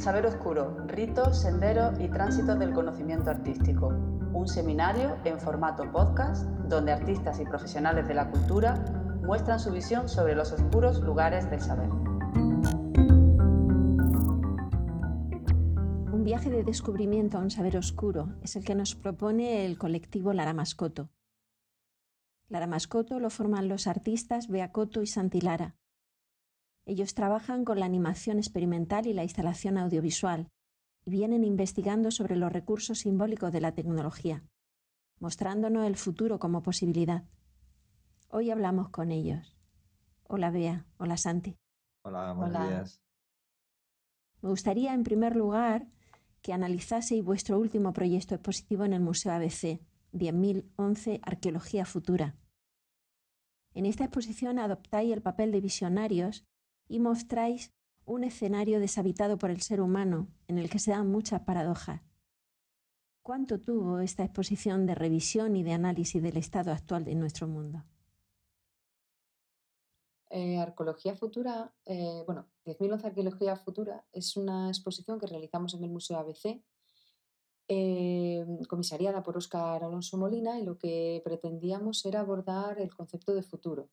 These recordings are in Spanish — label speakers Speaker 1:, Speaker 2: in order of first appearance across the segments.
Speaker 1: Saber Oscuro, ritos, senderos y tránsitos del conocimiento artístico. Un seminario en formato podcast donde artistas y profesionales de la cultura muestran su visión sobre los oscuros lugares del saber.
Speaker 2: Un viaje de descubrimiento a un saber oscuro es el que nos propone el colectivo Lara Mascoto. Lara Mascoto lo forman los artistas Bea Coto y Santilara ellos trabajan con la animación experimental y la instalación audiovisual y vienen investigando sobre los recursos simbólicos de la tecnología, mostrándonos el futuro como posibilidad. Hoy hablamos con ellos. Hola Bea, hola Santi.
Speaker 3: Hola, buenos días.
Speaker 2: Me gustaría, en primer lugar, que analizaseis vuestro último proyecto expositivo en el Museo ABC, 10.011 Arqueología Futura. En esta exposición adoptáis el papel de visionarios y mostráis un escenario deshabitado por el ser humano en el que se dan muchas paradojas. ¿Cuánto tuvo esta exposición de revisión y de análisis del estado actual de nuestro mundo?
Speaker 4: Eh, Arqueología Futura, eh, bueno, 10.011 Arqueología Futura es una exposición que realizamos en el Museo ABC, eh, comisariada por Óscar Alonso Molina, y lo que pretendíamos era abordar el concepto de futuro,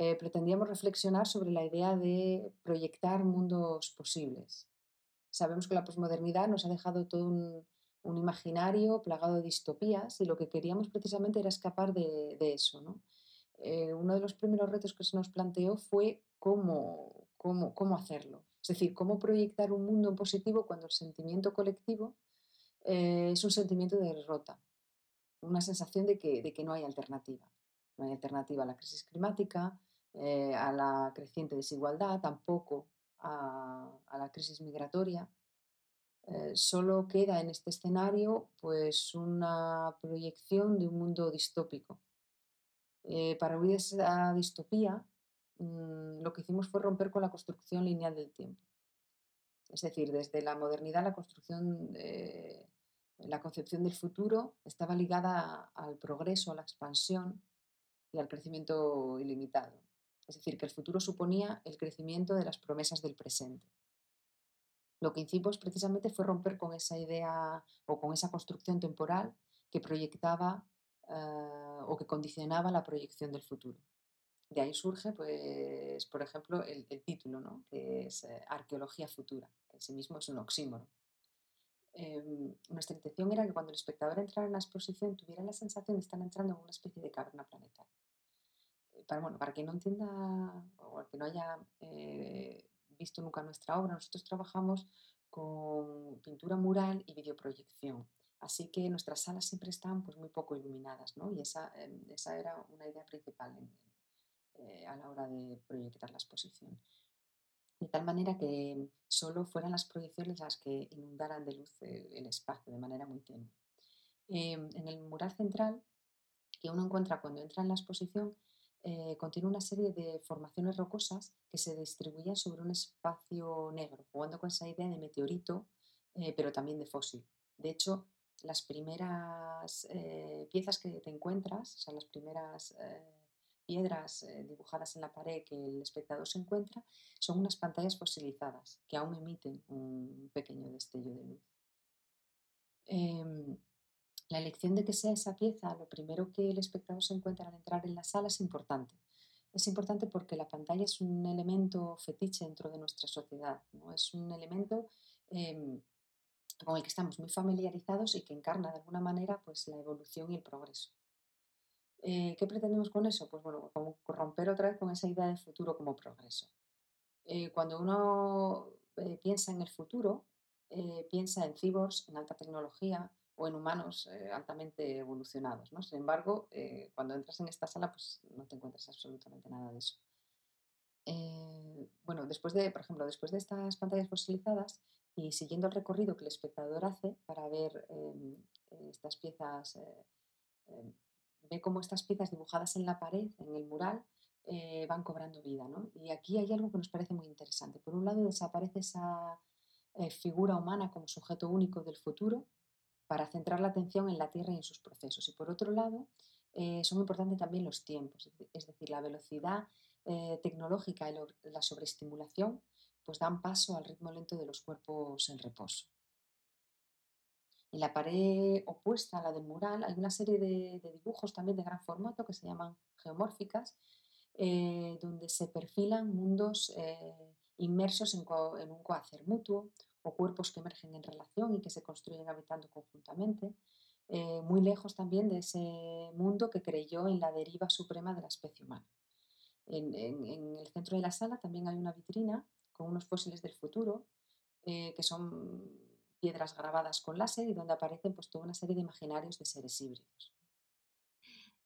Speaker 4: eh, pretendíamos reflexionar sobre la idea de proyectar mundos posibles. Sabemos que la posmodernidad nos ha dejado todo un, imaginario plagado de distopías y lo que queríamos precisamente era escapar de, eso. Eh, uno de los primeros retos que se nos planteó fue cómo, cómo, cómo hacerlo. Es decir, cómo proyectar un mundo positivo cuando el sentimiento colectivo eh, es un sentimiento de derrota, una sensación de que, de que no hay alternativa. No hay alternativa a la crisis climática, eh, a la creciente desigualdad, tampoco a, la crisis migratoria. Eh, solo queda en este escenario pues una proyección de un mundo distópico. Eh, para huir esa distopía, mm, lo que hicimos fue romper con la construcción lineal del tiempo. Es decir, desde la modernidad la construcción, la concepción del futuro estaba ligada al progreso, a la expansión y al crecimiento ilimitado. Es decir, que el futuro suponía el crecimiento de las promesas del presente. Lo que hicimos precisamente fue romper con esa idea o con esa construcción temporal que proyectaba eh, o que condicionaba la proyección del futuro. De ahí surge, pues, por ejemplo, el, título, ¿no? que es eh, Arqueología Futura, que en sí mismo es un oxímoron. Em, nuestra intención era que cuando el espectador entrara en la exposición tuviera la sensación de estar entrando en una especie de caverna planetaria para, bueno, para quien no entienda o que no haya eh, visto nunca nuestra obra, nosotros trabajamos con pintura mural y videoproyección. Así que nuestras salas siempre están pues, muy poco iluminadas, ¿no? Y esa, em, esa era una idea principal eh, a la hora de proyectar la exposición. De tal manera que solo fueran las proyecciones las que inundaran de luz eh, el espacio de manera muy tenue. Em, en el mural central, que uno encuentra cuando entra en la exposición, eh, contiene una serie de formaciones rocosas que se distribuyen sobre un espacio negro, jugando con esa idea de meteorito, eh, pero también de fósil. De hecho, las primeras eh, piezas que te encuentras, o sea, las primeras piedras dibujadas en la pared que el espectador se encuentra, son unas pantallas fosilizadas que aún emiten un pequeño destello de luz. La elección de que sea esa pieza lo primero que el espectador se encuentra al entrar en la sala es importante. Es importante porque la pantalla es un elemento fetiche dentro de nuestra sociedad, ¿no? es un elemento em, con el que estamos muy familiarizados y que encarna de alguna manera pues, la evolución y el progreso. Eh, ¿Qué pretendemos con eso? Pues bueno, como romper otra vez con esa idea de futuro como progreso. Eh, cuando uno eh, piensa en el futuro, piensa en cyborgs, en alta tecnología, o en humanos eh, altamente evolucionados. ¿no? Sin embargo, eh, cuando entras en esta sala, pues no te encuentras absolutamente nada de eso. Eh, bueno, después de, por ejemplo, después de estas pantallas fosilizadas y siguiendo el recorrido que el espectador hace para ver em, estas piezas, em, ve cómo estas piezas dibujadas en la pared, en el mural, van cobrando vida. ¿no? Y aquí hay algo que nos parece muy interesante. Por un lado, desaparece esa figura humana como sujeto único del futuro, para centrar la atención en la Tierra y en sus procesos. Y por otro lado, eh, son importantes también los tiempos, es decir, la velocidad eh, tecnológica y la sobreestimulación
Speaker 5: pues dan paso al ritmo lento de los cuerpos en reposo. En la pared opuesta a la del mural hay una serie de, dibujos también de gran formato que se llaman geomórficas, eh, donde se perfilan mundos inmersos en, un coacer mutuo o cuerpos que emergen en relación y que se construyen habitando conjuntamente, eh, muy lejos también de ese mundo que creyó en la deriva suprema de la especie humana. En, el centro de la sala también hay una vitrina con unos fósiles del futuro, que son piedras grabadas con láser y donde aparecen pues, toda una serie de imaginarios de seres híbridos.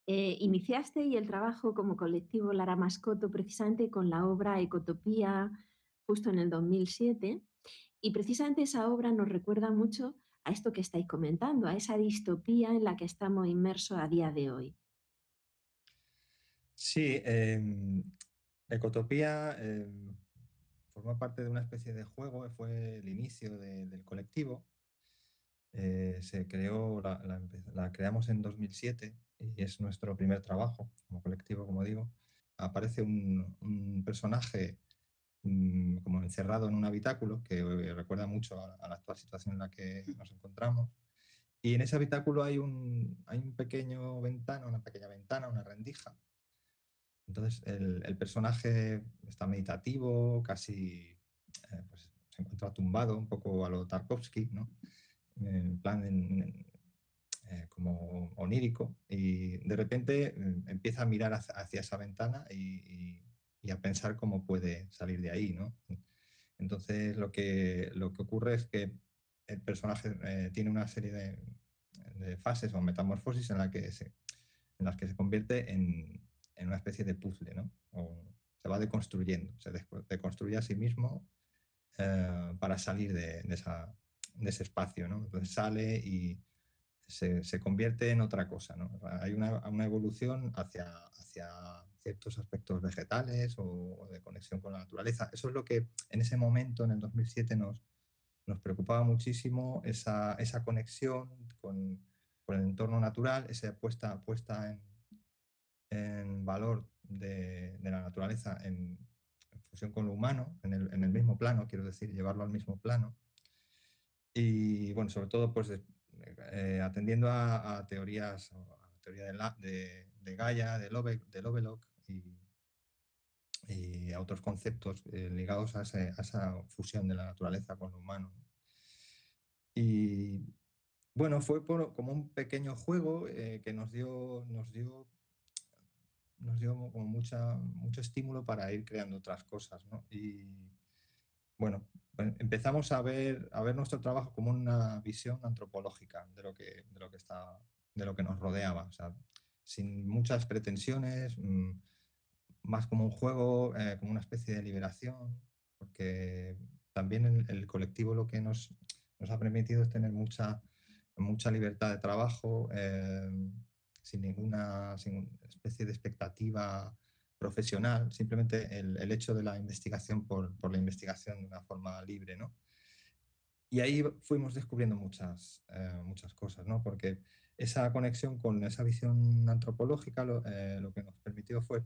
Speaker 2: Eh, iniciaste el trabajo como colectivo Lara Mascoto precisamente con la obra Ecotopía justo en el 2007 y precisamente esa obra nos recuerda mucho a esto que estáis comentando, a esa distopía en la que estamos inmersos a día de hoy.
Speaker 3: Sí, em, Ecotopía em, formó parte de una especie de juego, fue el inicio del colectivo. Eh, se creó, la, creamos en 2007 y es nuestro primer trabajo como colectivo, como digo. Aparece un, personaje mm, encerrado en un habitáculo que eh, recuerda mucho a, la actual situación en la que nos encontramos. Y en ese habitáculo hay un, hay un pequeño ventana, una pequeña ventana, una rendija, entonces el, personaje está meditativo, casi eh, pues, se encuentra tumbado, un poco a lo Tarkovsky, ¿no? en plan eh, como onírico, y de repente eh, empieza a mirar hacia, esa ventana y, a pensar cómo puede salir de ahí. ¿no? Entonces lo que, lo que ocurre es que el personaje tiene una serie de, fases o metamorfosis en, la que en las que se convierte en, en una especie de puzzle, ¿no? se va deconstruyendo, se deconstruye a sí mismo eh, para salir de, esa, de, ese espacio, ¿no? Entonces sale y se, se convierte en otra cosa, ¿no? Hay una, una, evolución hacia, hacia ciertos aspectos vegetales o, de conexión con la naturaleza. Eso es lo que en ese momento, en el 2007, nos, nos preocupaba muchísimo, esa, esa conexión con, el entorno natural, esa puesta, puesta en, en valor de, la naturaleza en, fusión con lo humano, en el, mismo plano, quiero decir, llevarlo al mismo plano. Y bueno, sobre todo pues eh, atendiendo a, teorías, a la teoría de, de, Gaia, de Lovelock y, a otros conceptos eh, ligados a, esa fusión de la naturaleza con lo humano. Y bueno, fue como un pequeño juego eh, que nos dio, nos dio nos dio como mucha, mucho estímulo para ir creando otras cosas. Y bueno, empezamos a ver, a ver nuestro trabajo como una visión antropológica de lo que, de lo que, está, de lo que nos rodeaba. Sin muchas pretensiones, mm, más como un juego, eh, como una especie de liberación, porque también el, el colectivo lo que nos, nos, ha permitido es tener mucha, mucha libertad de trabajo. Eh, sin ninguna especie de expectativa profesional, simplemente el, hecho de la investigación por, la investigación de una forma libre, ¿no? Y ahí fuimos descubriendo muchas, eh, muchas cosas, ¿no? Porque esa conexión con esa visión antropológica lo, eh, que nos permitió fue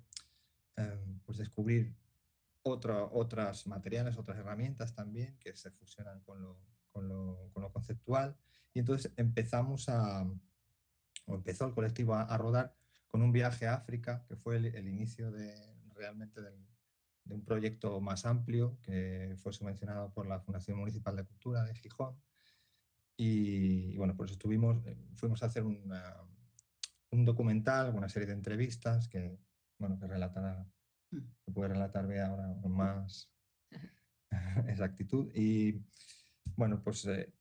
Speaker 3: eh, pues descubrir otras materiales, otras herramientas también que se fusionan con lo, con lo conceptual. Y entonces empezamos a, o empezó el colectivo a, rodar con un viaje a África, que fue el, inicio de realmente de un proyecto más amplio que fue subvencionado por la Fundación Municipal de Cultura de Gijón. Y, bueno, pues estuvimos, eh, fuimos a hacer un documental, una serie de entrevistas que, bueno, que relatará, mm. que puede relatar Bea ahora con más exactitud. Y bueno, pues eh,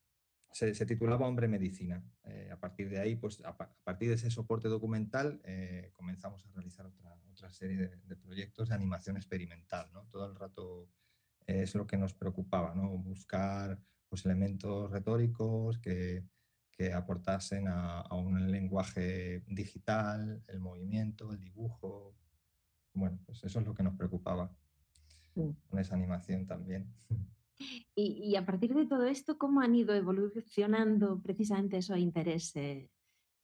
Speaker 3: se, titulaba Hombre Medicina. Eh, a partir de ahí, pues a, partir de ese soporte documental, eh, comenzamos a realizar otra, otra serie de, proyectos de animación experimental. ¿no? Todo el rato es lo que nos preocupaba, ¿no? buscar pues, elementos retóricos que, que aportasen a, un lenguaje digital, el movimiento, el dibujo. Bueno, pues eso es lo que nos preocupaba con esa animación también.
Speaker 2: Y, a partir de todo esto, ¿cómo han ido evolucionando precisamente esos intereses?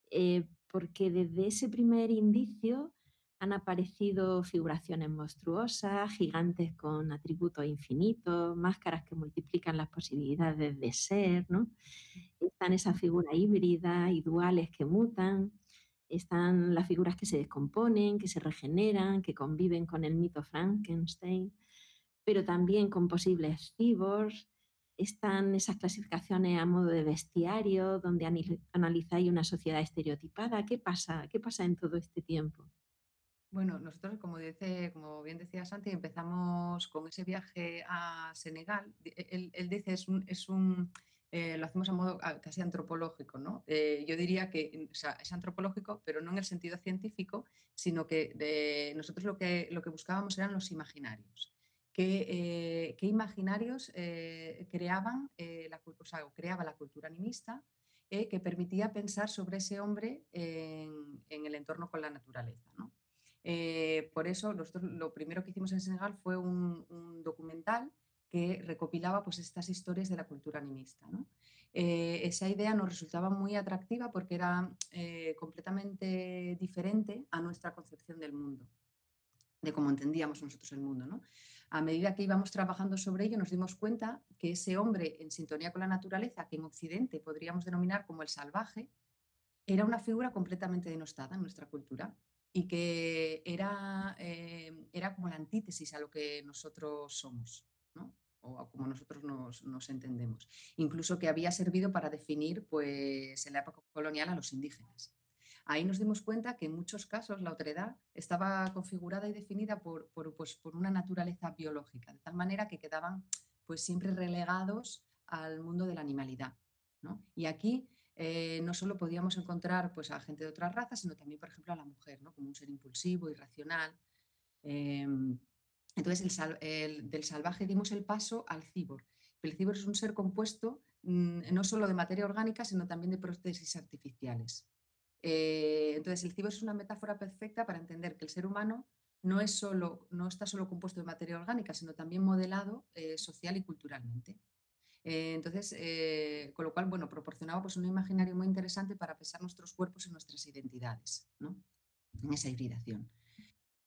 Speaker 2: Eh, porque desde ese primer indicio han aparecido figuraciones monstruosas, gigantes con atributos infinitos, máscaras que multiplican las posibilidades de ser, ¿no? Están esas figuras híbridas y duales que mutan, están las figuras que se descomponen, que se regeneran, que conviven con el mito Frankenstein, pero también con posibles cyborgs, están esas clasificaciones a modo de bestiario, donde analizáis una sociedad estereotipada. ¿Qué pasa? ¿Qué pasa en todo este tiempo?
Speaker 4: Bueno, nosotros, como, dice, como bien decía Santi, empezamos con ese viaje a Senegal. Él, dice, es un, es un eh, lo hacemos a modo casi antropológico, ¿no? Eh, yo diría que es antropológico, pero no en el sentido científico, sino que nosotros lo que, lo que buscábamos eran los imaginarios. ¿Qué, eh, imaginarios creaban la, creaba la cultura animista que permitía pensar sobre ese hombre en, el entorno con la naturaleza? ¿no? Por eso lo primero que hicimos en Senegal fue un, documental que recopilaba pues, estas historias de la cultura animista. Eh, esa idea nos resultaba muy atractiva porque era eh, completamente diferente a nuestra concepción del mundo, de cómo entendíamos nosotros el mundo. A medida que íbamos trabajando sobre ello, nos dimos cuenta que ese hombre en sintonía con la naturaleza, que en Occidente podríamos denominar como el salvaje, era una figura completamente denostada en nuestra cultura y que era, eh, era como la antítesis a lo que nosotros somos, ¿no? O como nosotros nos, nos, entendemos. Incluso que había servido para definir pues, en la época colonial a los indígenas. Ahí nos dimos cuenta que en muchos casos la otredad estaba configurada y definida por, por, pues, por una naturaleza biológica, de tal manera que quedaban pues, siempre relegados al mundo de la animalidad. ¿no? Y aquí eh, no solo podíamos encontrar pues, a gente de otras razas, sino también, por ejemplo, a la mujer, ¿no? como un ser impulsivo, irracional. Em, entonces, del salvaje dimos el paso al cibor. El cibor es un ser compuesto mm, no solo de materia orgánica, sino también de prótesis artificiales. Eh, entonces, el cibor es una metáfora perfecta para entender que el ser humano no, es solo, no está solo compuesto de materia orgánica, sino también modelado eh, social y culturalmente. Eh, entonces, eh, con lo cual, bueno, proporcionaba pues, un imaginario muy interesante para pensar nuestros cuerpos y nuestras identidades, ¿no? En esa hibridación.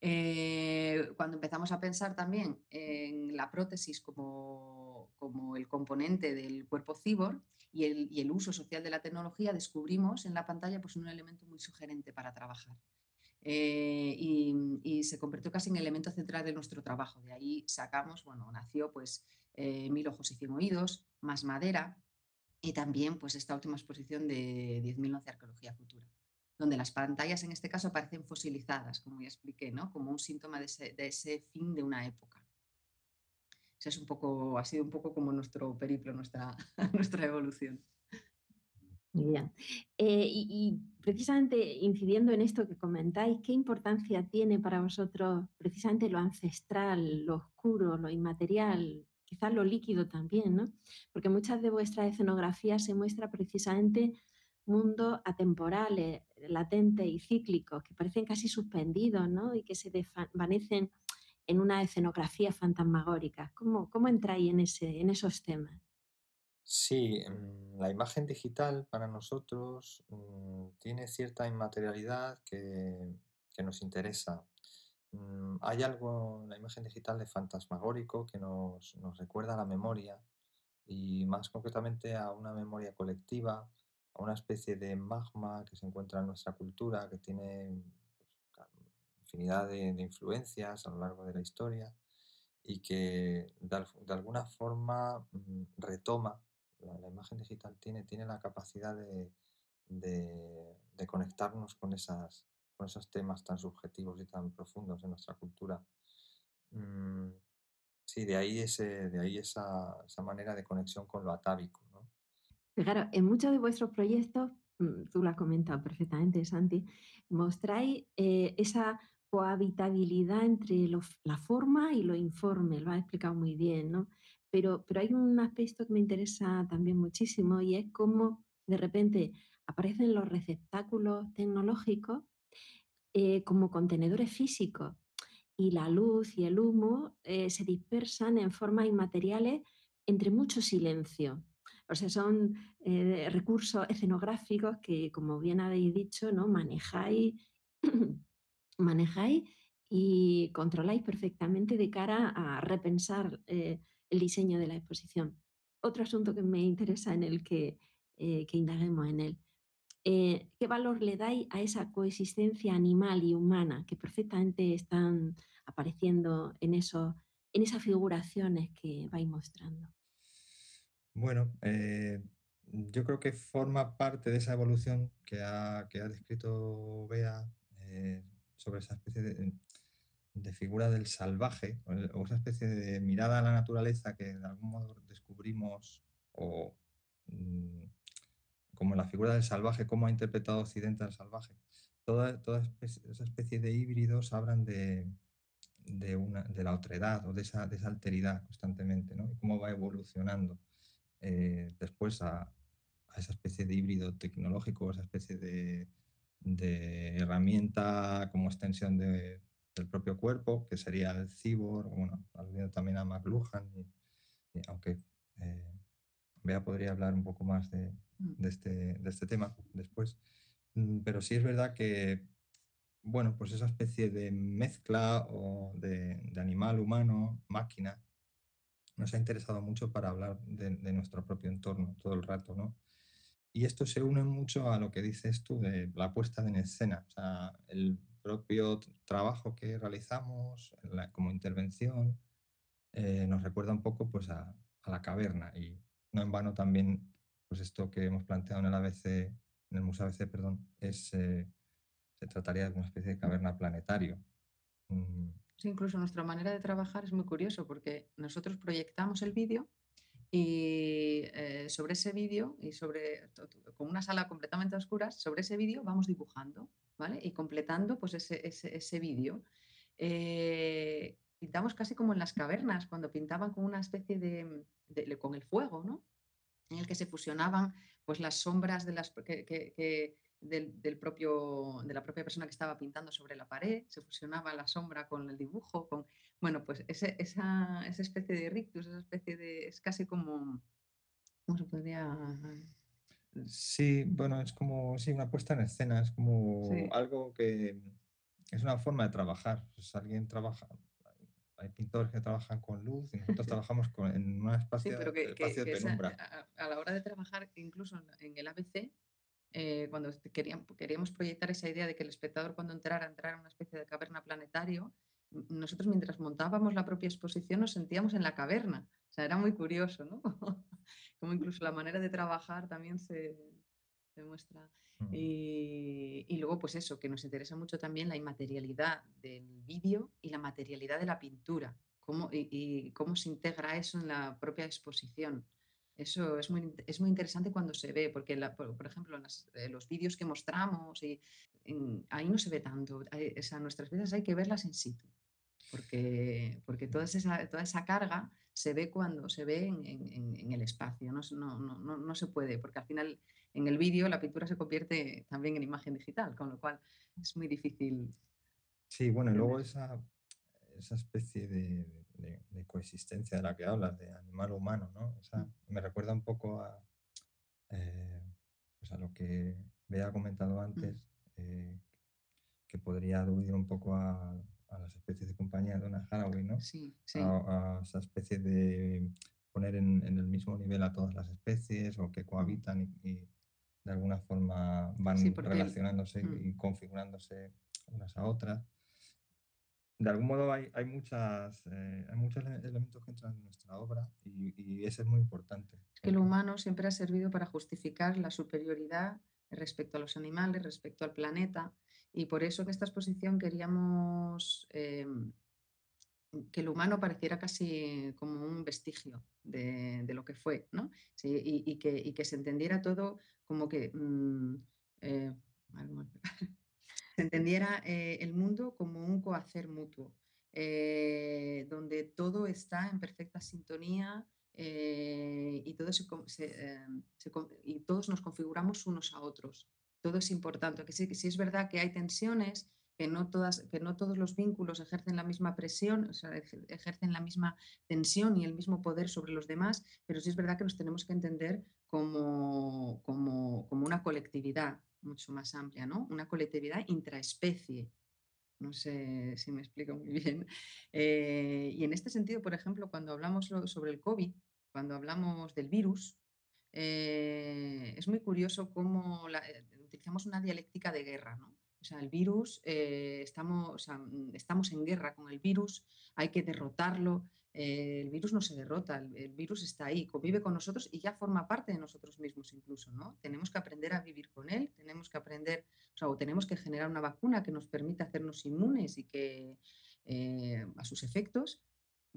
Speaker 4: Eh, cuando empezamos a pensar también en la prótesis como, como el componente del cuerpo cibor y el, uso social de la tecnología, descubrimos en la pantalla pues, un elemento muy sugerente para trabajar. y, y, se convirtió casi en el elemento central de nuestro trabajo. De ahí sacamos, bueno, nació pues eh, Mil ojos y cien oídos, Más madera y también pues esta última exposición de 10.011 Arqueología Futura, donde las pantallas en este caso aparecen fosilizadas, como ya expliqué, ¿no? como un síntoma de ese, fin de una época. Eso es un poco, ha sido un poco como nuestro periplo, nuestra, nuestra evolución.
Speaker 2: Muy bien. Eh, y, precisamente incidiendo en esto que comentáis, ¿qué importancia tiene para vosotros precisamente lo ancestral, lo oscuro, lo inmaterial, quizás lo líquido también, ¿no? Porque muchas de vuestras escenografías se muestra precisamente mundos atemporales, latentes y cíclicos, que parecen casi suspendidos, ¿no? Y que se desvanecen en una escenografía fantasmagórica. ¿Cómo, cómo entráis en, en esos temas?
Speaker 3: Sí, mm, la imagen digital para nosotros mm, tiene cierta inmaterialidad que, que nos interesa. Mm, hay algo en la imagen digital de fantasmagórico que nos, recuerda a la memoria y más concretamente a una memoria colectiva, a una especie de magma que se encuentra en nuestra cultura, que tiene pues, infinidad de, influencias a lo largo de la historia y que de, alguna forma mm, retoma, la, imagen digital tiene, tiene la capacidad de, de conectarnos con esas, con esos temas tan subjetivos y tan profundos en nuestra cultura. Mm, sí, de ahí, ese, de ahí esa, esa manera de conexión con lo atávico.
Speaker 2: Claro, en muchos de vuestros proyectos, mm, tú lo has comentado perfectamente, Santi, mostráis eh, esa cohabitabilidad entre la forma y lo informe, lo has explicado muy bien, ¿no? Pero, pero hay un aspecto que me interesa también muchísimo y es cómo de repente aparecen los receptáculos tecnológicos eh, como contenedores físicos y la luz y el humo eh, se dispersan en formas inmateriales entre mucho silencio. O sea, son eh, recursos escenográficos que, como bien habéis dicho, ¿no? manejáis manejáis y controláis perfectamente de cara a repensar eh, el diseño de la exposición. Otro asunto que me interesa en el que, eh, que indaguemos en él. Eh, ¿Qué valor le dais a esa coexistencia animal y humana que perfectamente están apareciendo en, eso, en esas figuraciones que vais mostrando?
Speaker 3: Bueno, yo creo que forma parte de esa evolución que ha, que ha descrito Bea sobre esa especie de, figura del salvaje, o esa especie de mirada a la naturaleza que de algún modo descubrimos, o mm, como la figura del salvaje, cómo ha interpretado Occidente al salvaje. Toda, toda esa especie de híbridos hablan de, de, una, de la otredad o de esa, de alteridad constantemente, ¿no? Y cómo va evolucionando eh, después a, a, esa especie de híbrido tecnológico, esa especie de, de herramienta como extensión de, del propio cuerpo, que sería el cyborg, bueno, aludiendo también a McLuhan, y, aunque eh, Bea podría hablar un poco más de, mm. de, este, de este tema después. Mm, pero sí es verdad que, bueno, pues esa especie de mezcla o de, de animal, humano, máquina, nos ha interesado mucho para hablar de, de, nuestro propio entorno todo el rato, ¿no? Y esto se une mucho a lo que dices tú de la puesta en escena, o sea, el propio trabajo que realizamos como intervención eh, nos recuerda un poco pues, a, la caverna y no en vano también pues esto que hemos planteado en el ABC, en el Museo ABC, perdón, es, eh, se trataría de una especie de caverna planetario.
Speaker 4: Mm. Incluso nuestra manera de trabajar es muy curioso porque nosotros proyectamos el vídeo y eh, sobre ese vídeo y sobre con una sala completamente oscura, sobre ese vídeo vamos dibujando y completando pues, ese, ese, vídeo. Eh, pintamos casi como en las cavernas, cuando pintaban con una especie de, con el fuego, ¿no? En el que se fusionaban pues, las sombras de las, que, del, propio, de la propia persona que estaba pintando sobre la pared, se fusionaba la sombra con el dibujo, con, bueno, pues ese, esa, esa especie de rictus, esa especie de, es casi como, ¿cómo se podría
Speaker 3: Sí, bueno, es como, sí, una puesta en escena, es como algo que es una forma de trabajar. Pues alguien trabaja, hay pintores que trabajan con luz y nosotros trabajamos con, en un espacio, de penumbra.
Speaker 4: a, la hora de trabajar, incluso en el ABC, eh, cuando queríamos, queríamos proyectar esa idea de que el espectador cuando entrara, entrara en una especie de caverna planetario, nosotros mientras montábamos la propia exposición nos sentíamos en la caverna. O sea, era muy curioso, ¿no? como incluso la manera de trabajar también se, muestra. Mm. Y, luego, pues eso, que nos interesa mucho también la inmaterialidad del vídeo y la materialidad de la pintura, cómo, y, cómo se integra eso en la propia exposición. Eso es muy, es muy interesante cuando se ve, porque, por, ejemplo, en los vídeos que mostramos, y, ahí no se ve tanto. o nuestras vidas hay que verlas en situ porque, porque toda, esa, toda esa carga se ve cuando se ve en, el espacio, no, no, no, se puede, porque al final en el vídeo la pintura se convierte también en imagen digital, con lo cual es muy difícil.
Speaker 3: Sí, bueno, y luego esa, esa especie de, de, coexistencia de la que hablas, de animal-humano, ¿no? Mm. me recuerda un poco a, eh, pues a lo que Bea ha comentado antes, eh, que podría aludir un poco a a las especies de compañía de Donna Haraway, ¿no?
Speaker 4: Sí, sí.
Speaker 3: A, esa especie de poner en, el mismo nivel a todas las especies o que cohabitan y, de alguna forma van relacionándose y configurándose unas a otras. De algún modo hay, hay muchas, eh, hay muchos elementos que entran en nuestra obra y, y eso es muy importante.
Speaker 4: que lo humano siempre ha servido para justificar la superioridad respecto a los animales, respecto al planeta, y por eso en esta exposición queríamos em, que el humano pareciera casi como un vestigio de, lo que fue, ¿no? y, que, se entendiera todo como que... Mm, eh, se entendiera eh, el mundo como un cohacer mutuo, eh, donde todo está en perfecta sintonía y, todo em, y todos nos configuramos unos a otros todo es importante. Que sí, sí es verdad que hay tensiones, que no, todas, que no todos los vínculos ejercen la misma presión, ejercen la misma tensión y el mismo poder sobre los demás, pero sí es verdad que nos tenemos que entender como, como, como una colectividad mucho más amplia, ¿no? Una colectividad intraespecie. No sé si me explico muy bien. Eh, y en este sentido, por ejemplo, cuando hablamos sobre el COVID, cuando hablamos del virus, eh, es muy curioso cómo eh, utilizamos una dialéctica de guerra, ¿no? O sea, el virus, estamos, mm, estamos en guerra con el virus, hay que derrotarlo, eh, el virus no se derrota, el, virus está ahí, convive con nosotros y ya forma parte de nosotros mismos incluso, ¿no? Tenemos que aprender a vivir con él, tenemos que aprender, o tenemos que generar una vacuna que nos permita hacernos inmunes y que eh, a sus efectos,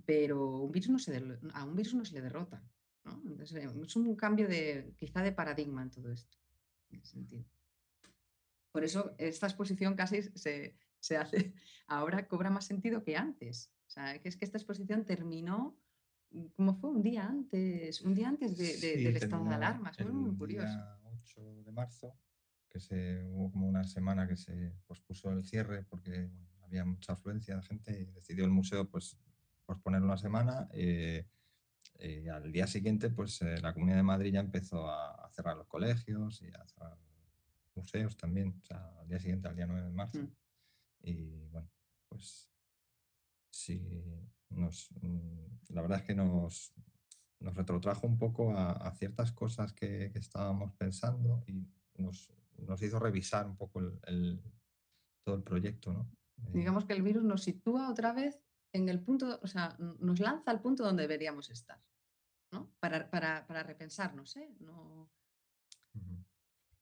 Speaker 4: pero un virus no se a un virus no se le derrota, ¿no? Entonces, eh, es un cambio de, quizá de paradigma en todo esto, en ese sentido. Por eso esta exposición casi se, se hace, ahora cobra más sentido que antes, o sea, que es que esta exposición terminó, mm, como fue? Un día antes, un día antes del estado de alarma. Es muy, curioso.
Speaker 3: El 8 de marzo, que se, hubo como una semana que se pospuso el cierre porque había mucha afluencia de gente y decidió el museo pues posponer una semana. Eh, y al día siguiente, pues eh, la Comunidad de Madrid ya empezó a, cerrar los colegios y a cerrar museos también, o sea, al día siguiente, al día 9 de marzo. Mm. Y bueno, pues sí, nos, mm, la verdad es que nos, nos retrotrajo un poco a, ciertas cosas que, estábamos pensando y nos, nos, hizo revisar un poco el, todo el proyecto. ¿no?
Speaker 4: Eh, Digamos que el virus nos sitúa otra vez en el punto, o sea, nos lanza al punto donde deberíamos estar, ¿no? Para, para, para repensarnos, ¿eh? No...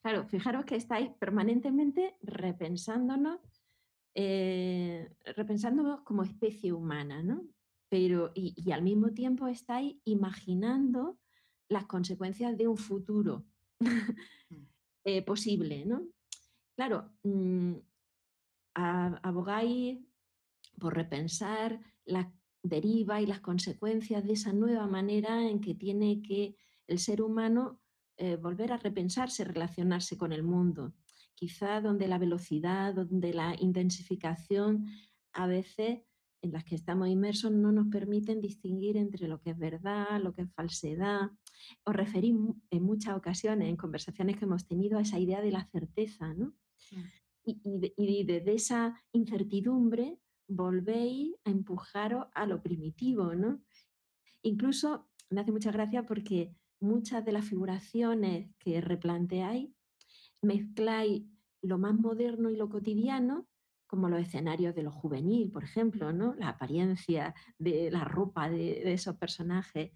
Speaker 2: Claro, fijaros que estáis permanentemente repensándonos eh, repensándonos como especie humana, ¿no? Pero, y, al mismo tiempo estáis imaginando las consecuencias de un futuro mm. eh, posible, ¿no? Claro, mm, abogáis por repensar la deriva y las consecuencias de esa nueva manera en que tiene que el ser humano eh, volver a repensarse, relacionarse con el mundo quizá donde la velocidad, donde la intensificación a veces en las que estamos inmersos no nos permiten distinguir entre lo que es verdad, lo que es falsedad. Os referí en muchas ocasiones, en conversaciones que hemos tenido, a esa idea de la certeza, ¿no? Y, desde esa incertidumbre volvéis a empujaros a lo primitivo, ¿no? Incluso me hace mucha gracia porque muchas de las figuraciones que replanteáis mezcláis lo más moderno y lo cotidiano, como los escenarios de lo juvenil, por ejemplo, ¿no? la apariencia de la ropa de, esos personajes,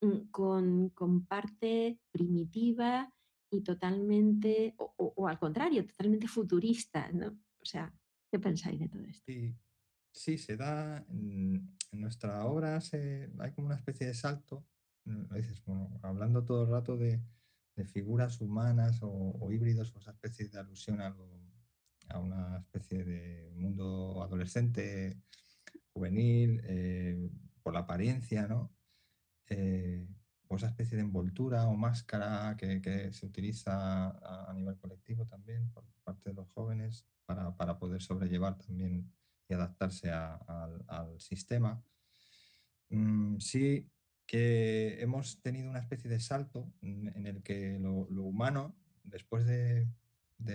Speaker 2: mm, con, con parte primitiva y totalmente, o, al contrario, totalmente futurista. ¿no? O sea, ¿qué pensáis de todo esto?
Speaker 3: Sí, sí se da, en, nuestra obra hay como una especie de salto, mm, dices, hablando todo el rato de, de figuras humanas o, híbridos, o esa especie de alusión a, a, una especie de mundo adolescente, juvenil, eh, por la apariencia, ¿no? Eh, o esa especie de envoltura o máscara que, se utiliza a, nivel colectivo también por parte de los jóvenes para, para poder sobrellevar también y adaptarse al sistema. Mm, sí, que hemos tenido una especie de salto en el que lo, humano, después de,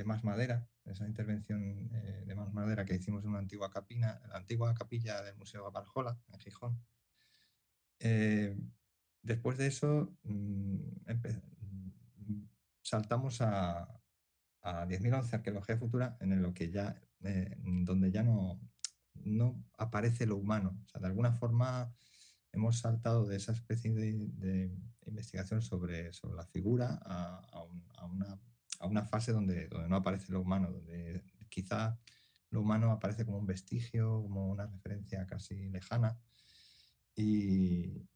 Speaker 3: Más Madera, esa intervención eh, de Más Madera que hicimos en una antigua, capina, la antigua capilla del Museo Barjola, en Gijón, eh, después de eso mm, mm, saltamos a, a 10.011 Arqueología Futura, en lo que ya, eh, donde ya no, no aparece lo humano. O sea, de alguna forma hemos saltado de esa especie de, investigación sobre, sobre, la figura a, una, fase donde, donde, no aparece lo humano, donde quizá lo humano aparece como un vestigio, como una referencia casi lejana. Y,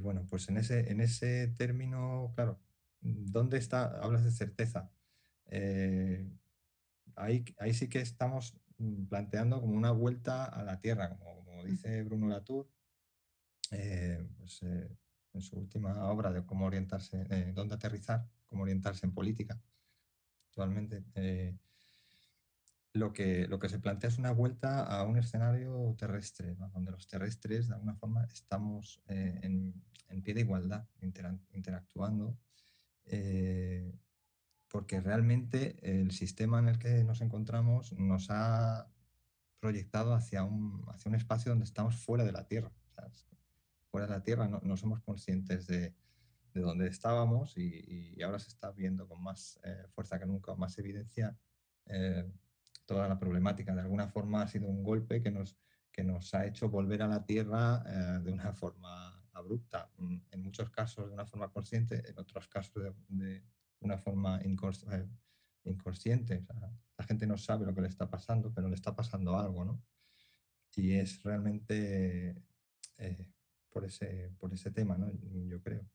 Speaker 3: bueno, pues en ese, en ese término, claro, ¿dónde está? Hablas de certeza. Eh, ahí, ahí sí que estamos planteando como una vuelta a la Tierra, como, como dice Bruno Latour, eh, pues, eh, en su última obra de cómo orientarse, eh, dónde aterrizar, cómo orientarse en política, actualmente, lo, que, lo que se plantea es una vuelta a un escenario terrestre, donde los terrestres, de alguna forma, estamos en, en, pie de igualdad, interactuando, porque realmente el sistema en el que nos encontramos nos ha proyectado hacia un, hacia un espacio donde estamos fuera de la Tierra. Fuera de la Tierra no, no somos conscientes de, de dónde estábamos y, y, ahora se está viendo con más eh, fuerza que nunca, más evidencia, eh, toda la problemática. De alguna forma ha sido un golpe que nos, que nos ha hecho volver a la Tierra eh, de una forma abrupta, mm, en muchos casos de una forma consciente, en otros casos de, de una forma inconsciente. la gente no sabe lo que le está pasando, pero le está pasando algo, ¿no? Y es realmente por, ese, por ese tema, ¿no? Yo creo.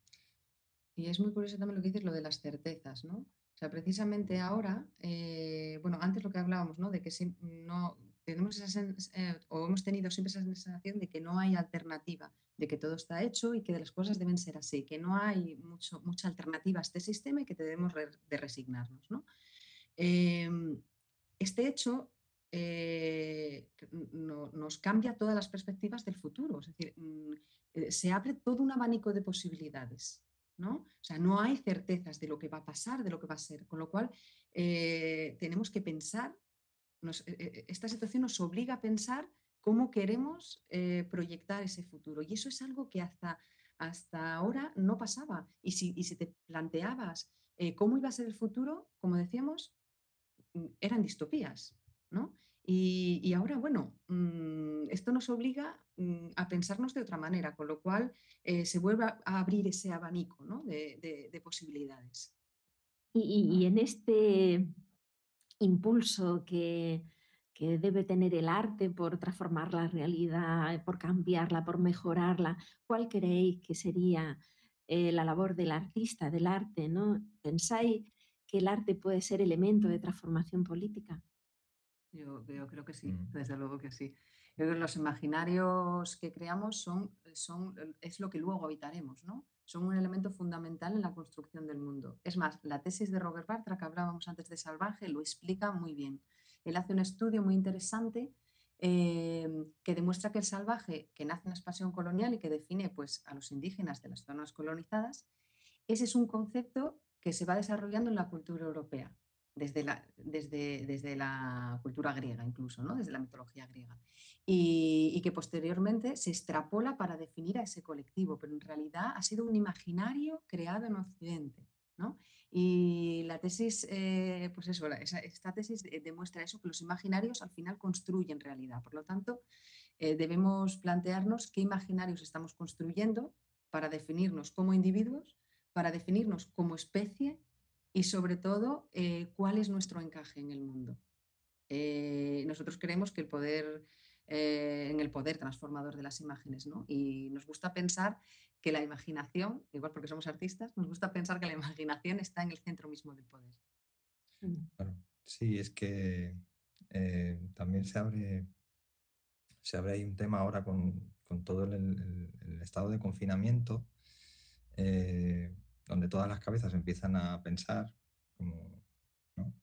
Speaker 4: Y es muy curioso también lo que dices, lo de las certezas, ¿no? O sea, precisamente ahora, eh, bueno, antes lo que hablábamos, ¿no? De que si, no tenemos esa eh, o hemos tenido siempre esa sensación de que no hay alternativa, de que todo está hecho y que las cosas deben ser así, que no hay mucho, mucha alternativa a este sistema y que debemos de resignarnos, ¿no? Em, este hecho eh, nos cambia todas las perspectivas del futuro, es decir, mm, se abre todo un abanico de posibilidades. ¿no? O sea, no hay certezas de lo que va a pasar, de lo que va a ser, con lo cual eh, tenemos que pensar, e, e, esta situación nos obliga a pensar cómo queremos eh, proyectar ese futuro. Y eso es algo que hasta, hasta ahora no pasaba. Y si, si te planteabas eh, cómo iba a ser el futuro, como decíamos, mm, eran distopías, ¿no? Y, ahora, bueno, mm, esto nos obliga a pensarnos de otra manera, con lo cual eh, se vuelve a, abrir ese abanico de, posibilidades.
Speaker 2: Y, en este impulso que, debe tener el arte por transformar la realidad, por cambiarla, por mejorarla, ¿cuál creéis que sería eh, la labor del artista, del arte? ¿no? ¿Pensáis que el arte puede ser elemento de transformación política?
Speaker 4: Yo, creo que sí, mm. desde luego que sí. Los imaginarios que creamos son, son, es lo que luego habitaremos, ¿no? Son un elemento fundamental en la construcción del mundo. Es más, la tesis de Robert Bartra que hablábamos antes de Salvaje lo explica muy bien. Él hace un estudio muy interesante eh, que demuestra que el salvaje, que nace en la expansión colonial y que define pues, a los indígenas de las zonas colonizadas, ese es un concepto que se va desarrollando en la cultura europea desde la, desde, desde la cultura griega incluso, ¿no? desde la mitología griega, y, que posteriormente se extrapola para definir a ese colectivo, pero en realidad ha sido un imaginario creado en Occidente. ¿no? Y la tesis, eh, pues eso, esta tesis demuestra eso, que los imaginarios al final construyen realidad. Por lo tanto, eh, debemos plantearnos qué imaginarios estamos construyendo para definirnos como individuos, para definirnos como especie y sobre todo eh, cuál es nuestro encaje en el mundo. Eh, nosotros creemos que el poder, eh, en el poder transformador de las imágenes, ¿no? Y nos gusta pensar que la imaginación, igual porque somos artistas, nos gusta pensar que la imaginación está en el centro mismo del poder.
Speaker 3: Mm. Sí, es que también se abre, se abre ahí un tema ahora con, con todo el, el, estado de confinamiento donde todas las cabezas empiezan a pensar como...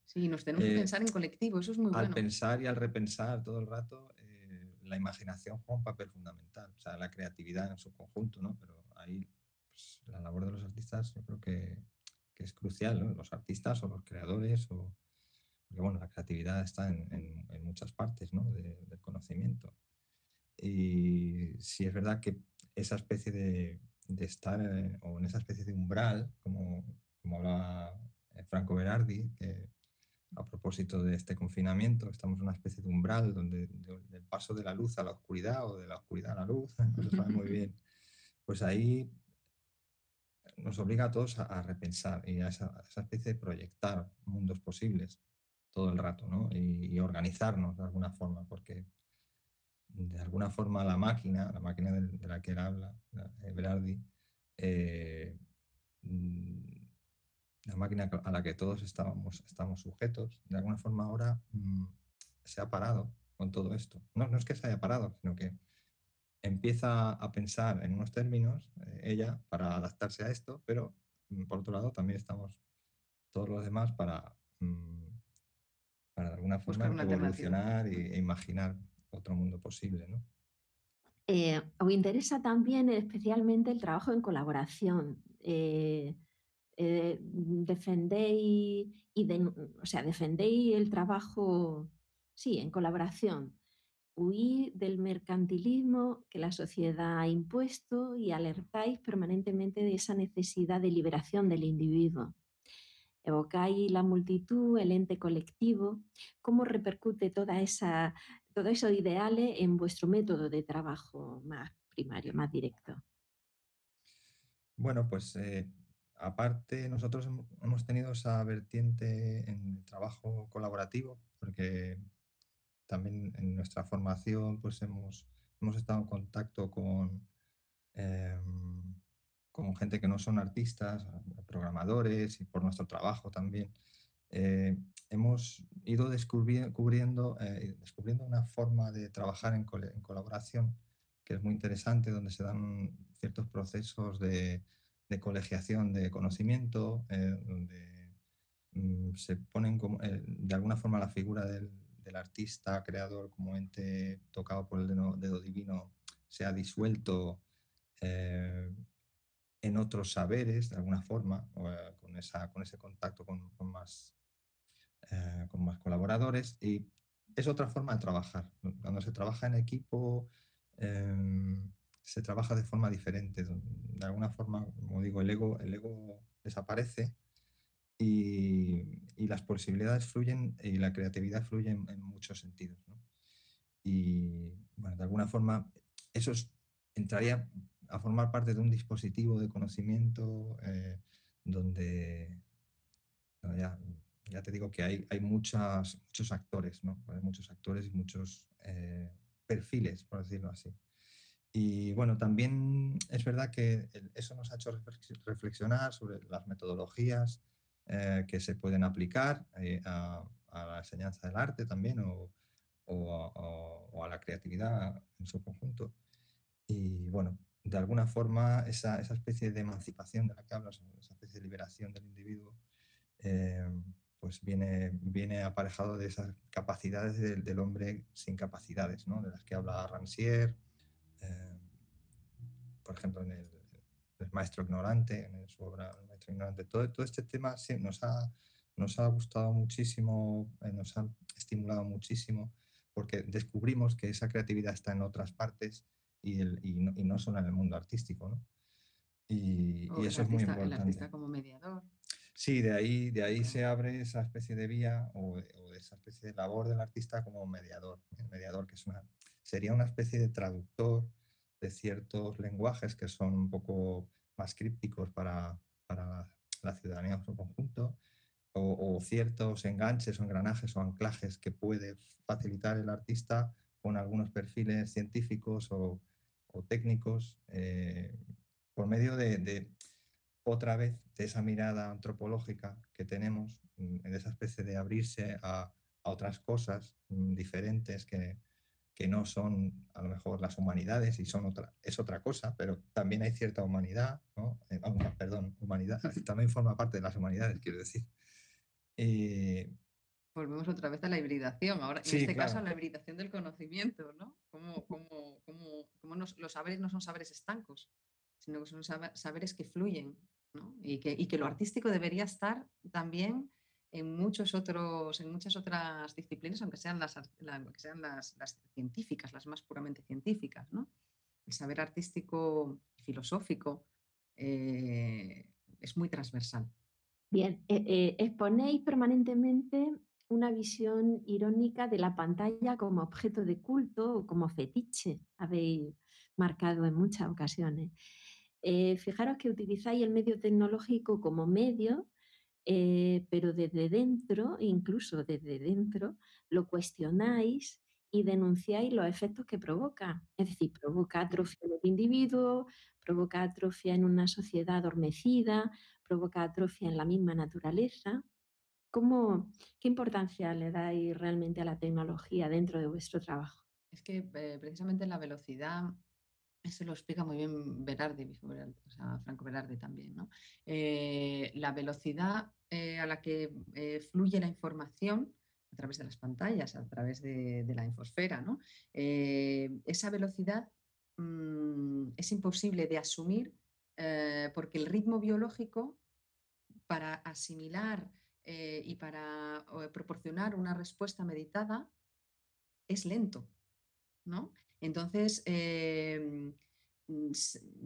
Speaker 4: Sí, nos tenemos que eh, pensar en colectivo, eso es muy
Speaker 3: bueno. Al pensar y al repensar todo el rato, eh, la imaginación juega un papel fundamental, o sea, la creatividad en su conjunto, ¿no? Pero ahí pues, la labor de los artistas yo creo que, que es crucial, ¿no? Los artistas o los creadores, o, porque bueno, la creatividad está en, en, muchas partes, ¿no? del conocimiento. Y sí es verdad que esa especie de, de estar eh, o en esa especie de umbral, como, como hablaba eh, Franco Berardi, que a propósito de este confinamiento, estamos en una especie de umbral donde del paso de la luz a la oscuridad o de la oscuridad a la luz, no se sabe muy bien, pues ahí nos obliga a todos a, repensar y a esa, esa, especie de proyectar mundos posibles todo el rato ¿no? y, y organizarnos de alguna forma, porque de alguna forma la máquina, la máquina de, la que él habla, Berardi, eh, mm, la máquina a la que todos estábamos, estamos sujetos, de alguna forma ahora mm, se ha parado con todo esto. No, no es que se haya parado, sino que empieza a pensar en unos términos, eh, ella, para adaptarse a esto, pero mm, por otro lado también estamos todos los demás para, para de alguna forma evolucionar e imaginar otro mundo posible. ¿no?
Speaker 2: Eh, os interesa también especialmente el trabajo en colaboración. Eh, eh, defendéis, y o sea, defendéis el trabajo, sí, en colaboración. Huís del mercantilismo que la sociedad ha impuesto y alertáis permanentemente de esa necesidad de liberación del individuo. Evocáis la multitud, el ente colectivo. ¿Cómo repercute toda esa, todos esos ideales en vuestro método de trabajo más primario, más directo?
Speaker 3: Bueno, pues eh, aparte nosotros hemos tenido esa vertiente en el trabajo colaborativo, porque también en nuestra formación pues hemos, hemos estado en contacto con, em, con gente que no son artistas, programadores y por nuestro trabajo también. Eh, hemos ido descubriendo, eh, descubriendo una forma de trabajar en, colaboración que es muy interesante, donde se dan ciertos procesos de, colegiación de conocimiento, eh, donde mm, se ponen como, de alguna forma la figura del, artista, creador, como ente tocado por el dedo, divino, se ha disuelto en otros saberes, de alguna forma, con, ese contacto con, con más, eh, con más colaboradores. Y es otra forma de trabajar. Cuando se trabaja en equipo, em, se trabaja de forma diferente. De alguna forma, como digo, el ego, el ego desaparece y, y las posibilidades fluyen y la creatividad fluye en, muchos sentidos. Y bueno, de alguna forma, eso es, entraría a formar parte de un dispositivo de conocimiento eh, donde ya, te digo que hay, hay muchas, muchos actores, ¿no? Hay muchos actores y muchos eh, perfiles, por decirlo así. Y bueno, también es verdad que eso nos ha hecho reflexionar sobre las metodologías eh, que se pueden aplicar a, a, la enseñanza del arte también o, o, a la creatividad en su conjunto. Y bueno, de alguna forma esa, esa, especie de emancipación de la que hablas, esa especie de liberación del individuo, eh, pues viene, viene aparejado de esas capacidades del, del hombre sin capacidades, ¿no? de las que habla Rancière, eh, por ejemplo, en el, el, Maestro Ignorante, en su obra El Maestro Ignorante. Todo, todo este tema sí, nos, ha, nos ha gustado muchísimo, eh, nos ha estimulado muchísimo, porque descubrimos que esa creatividad está en otras partes y, el, y, no, y, no, solo en el mundo artístico, ¿no? Y, y eso
Speaker 4: artista,
Speaker 3: es muy importante.
Speaker 4: El artista como mediador.
Speaker 3: Sí, de ahí, de ahí se abre esa especie de vía o, esa especie de labor del artista como mediador. El mediador que es una, sería una especie de traductor de ciertos lenguajes que son un poco más crípticos para, para la, ciudadanía en su conjunto, o, ciertos enganches o engranajes o anclajes que puede facilitar el artista con algunos perfiles científicos o, técnicos, eh, por medio de, otra vez, de esa mirada antropológica que tenemos, mm, de esa especie de abrirse a, a otras cosas mm, diferentes que, que, no son a lo mejor las humanidades y son otra, es otra cosa, pero también hay cierta humanidad, ¿no? eh, perdón, humanidad, también forma parte de las humanidades, quiero decir. Eh,
Speaker 4: volvemos otra vez a la hibridación, ahora en
Speaker 3: sí,
Speaker 4: este
Speaker 3: claro.
Speaker 4: caso a la hibridación del conocimiento, ¿no? Como, como, como, como nos, los saberes no son saberes estancos, sino que son saberes que fluyen, Y que, y que lo artístico debería estar también en muchos otros, en muchas otras disciplinas, aunque sean las, aunque sean las, científicas, las más puramente científicas, ¿no? El saber artístico filosófico eh, es muy transversal.
Speaker 2: Bien, eh, eh, exponéis permanentemente una visión irónica de la pantalla como objeto de culto o como fetiche, habéis marcado en muchas ocasiones. Eh, fijaros que utilizáis el medio tecnológico como medio, eh, pero desde dentro, incluso desde dentro, lo cuestionáis y denunciáis los efectos que provoca. Es decir, provoca atrofia en el individuo, provoca atrofia en una sociedad adormecida, provoca atrofia en la misma naturaleza. ¿Cómo, ¿Qué importancia le dais realmente a la tecnología dentro de vuestro trabajo?
Speaker 4: Es que eh, precisamente la velocidad, eso lo explica muy bien Berardi, o sea, Franco Berardi también, ¿no? Eh, la velocidad eh, a la que eh, fluye la información a través de las pantallas, a través de, de la infosfera, ¿no? Esa velocidad mmm, es imposible de asumir porque el ritmo biológico para asimilar y para proporcionar una respuesta meditada es lento. ¿no? Entonces, em, mm,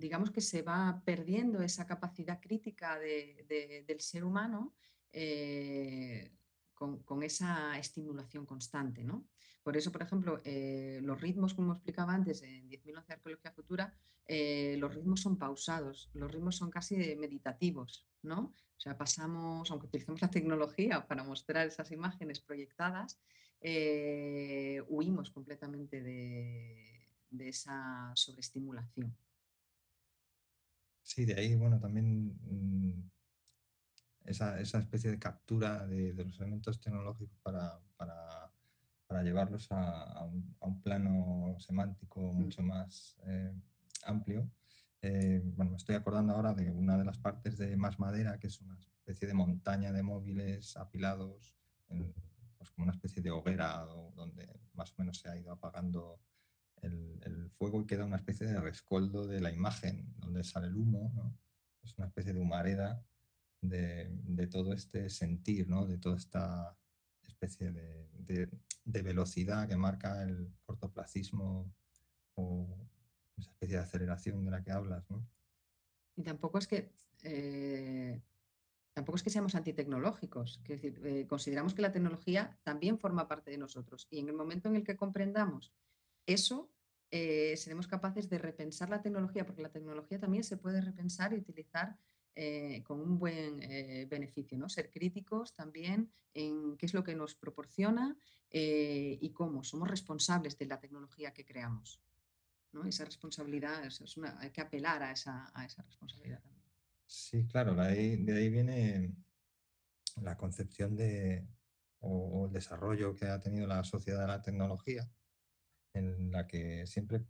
Speaker 4: digamos que se va perdiendo esa capacidad crítica del ser humano eh, con, esa estimulación constante. ¿no? Por eso, por ejemplo, eh, los ritmos, como explicaba antes en 10.011 Arqueología Futura, eh, los ritmos son pausados, los ritmos son casi meditativos. ¿no? O sea, pasamos, aunque utilicemos la tecnología para mostrar esas imágenes proyectadas, huimos completamente esa sobreestimulación.
Speaker 3: Sí, de ahí, bueno, también mm, esa, especie de captura de, los elementos tecnológicos para, llevarlos a, un, plano semántico mm. mucho más eh, amplio. Eh, bueno, me estoy acordando ahora de una de las partes de Más Madera, que es una especie de montaña de móviles apilados, pues como una especie de hoguera donde más o menos se ha ido apagando el, fuego y queda una especie de rescoldo de la imagen, donde sale el humo, es una especie de humareda de, todo este sentir, de toda esta especie de, velocidad que marca el cortoplacismo o esa especie de aceleración de la que hablas.
Speaker 4: Y tampoco es que eh, tampoco es que seamos antitecnológicos, es decir, eh, consideramos que la tecnología también forma parte de nosotros. Y en el momento en el que comprendamos eso, eh, seremos capaces de repensar la tecnología, porque la tecnología también se puede repensar y utilizar eh, con un buen eh, beneficio, ¿no? Ser críticos también en qué es lo que nos proporciona y cómo somos responsables de la tecnología que creamos. ¿no? Esa responsabilidad, es una, hay que apelar a esa, a esa responsabilidad también.
Speaker 3: Sí, claro, de ahí, viene la concepción de, o, el desarrollo que ha tenido la sociedad de la tecnología, en la que siempre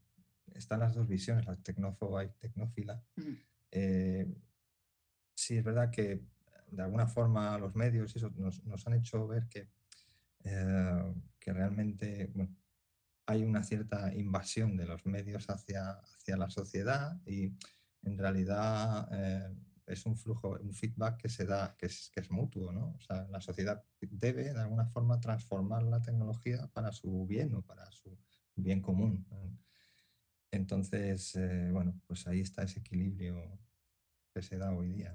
Speaker 3: están las dos visiones, la tecnófoba y tecnófila. Eh, sí, es verdad que de alguna forma los medios eso nos, han hecho ver que, eh, que realmente hay una cierta invasión de los medios hacia, hacia la sociedad y en realidad eh, es un flujo, un feedback que se da, que es, que es mutuo, ¿no? O sea, la sociedad debe de alguna forma transformar la tecnología para su bien o para su bien común. Entonces, eh, bueno, pues ahí está ese equilibrio que se da hoy día.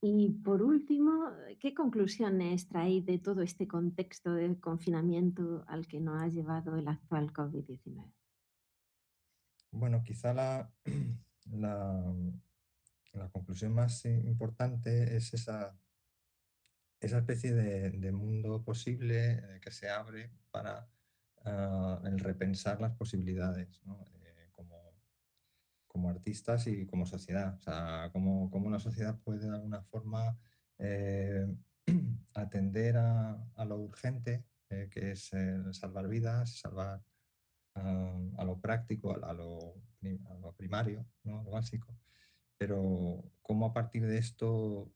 Speaker 2: Y por último, ¿qué conclusiones traéis de todo este contexto de confinamiento al que nos ha llevado el actual COVID-19?
Speaker 3: Bueno, quizá la, la, conclusión más importante es esa, esa especie de mundo posible eh, que se abre para Ah, el repensar las posibilidades eh, como, como, artistas y como sociedad. O sea, cómo, una sociedad puede de alguna forma eh, atender a, lo urgente, eh, que es salvar vidas, salvar ah, a lo práctico, a, lo, a primario, ¿no? lo básico. Pero cómo a partir de esto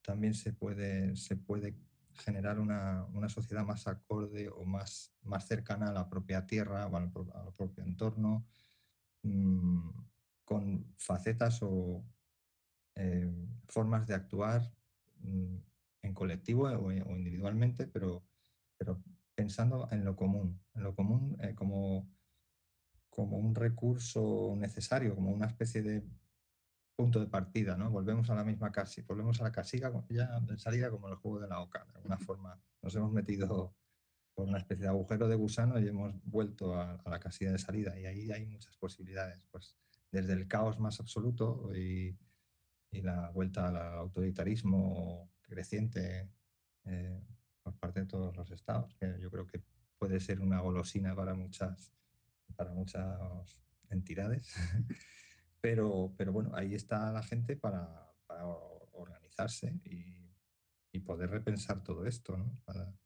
Speaker 3: también se puede, se puede generar una, sociedad más acorde o más, más cercana a la propia tierra o al, propio entorno, mm, con facetas o eh, formas de actuar mm, en colectivo o, individualmente, pero, pero pensando en lo común, en lo común eh, como, como un recurso necesario, como una especie de punto de partida, ¿no? Volvemos a la misma casi, volvemos a la casilla ya de salida como el juego de la OCA. De alguna forma nos hemos metido por una especie de agujero de gusano y hemos vuelto a, la casilla de salida. Y ahí hay muchas posibilidades, pues desde el caos más absoluto y, la vuelta al autoritarismo creciente eh, por parte de todos los estados, que yo creo que puede ser una golosina para muchas, para muchas entidades. Pero, pero bueno, ahí está la gente para, organizarse y, poder repensar todo esto.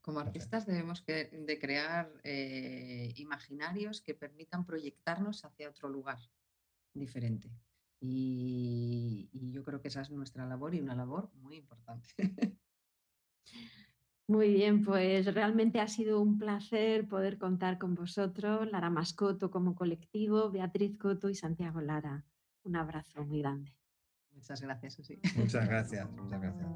Speaker 4: Como artistas debemos de crear eh, imaginarios que permitan proyectarnos hacia otro lugar diferente. Y, y, yo creo que esa es nuestra labor y una labor muy importante.
Speaker 2: Muy bien, pues realmente ha sido un placer poder contar con vosotros, Lara Mascoto como colectivo, Beatriz Coto y Santiago Lara. Un abrazo muy grande.
Speaker 4: Muchas gracias, Susi.
Speaker 3: Muchas gracias, muchas gracias.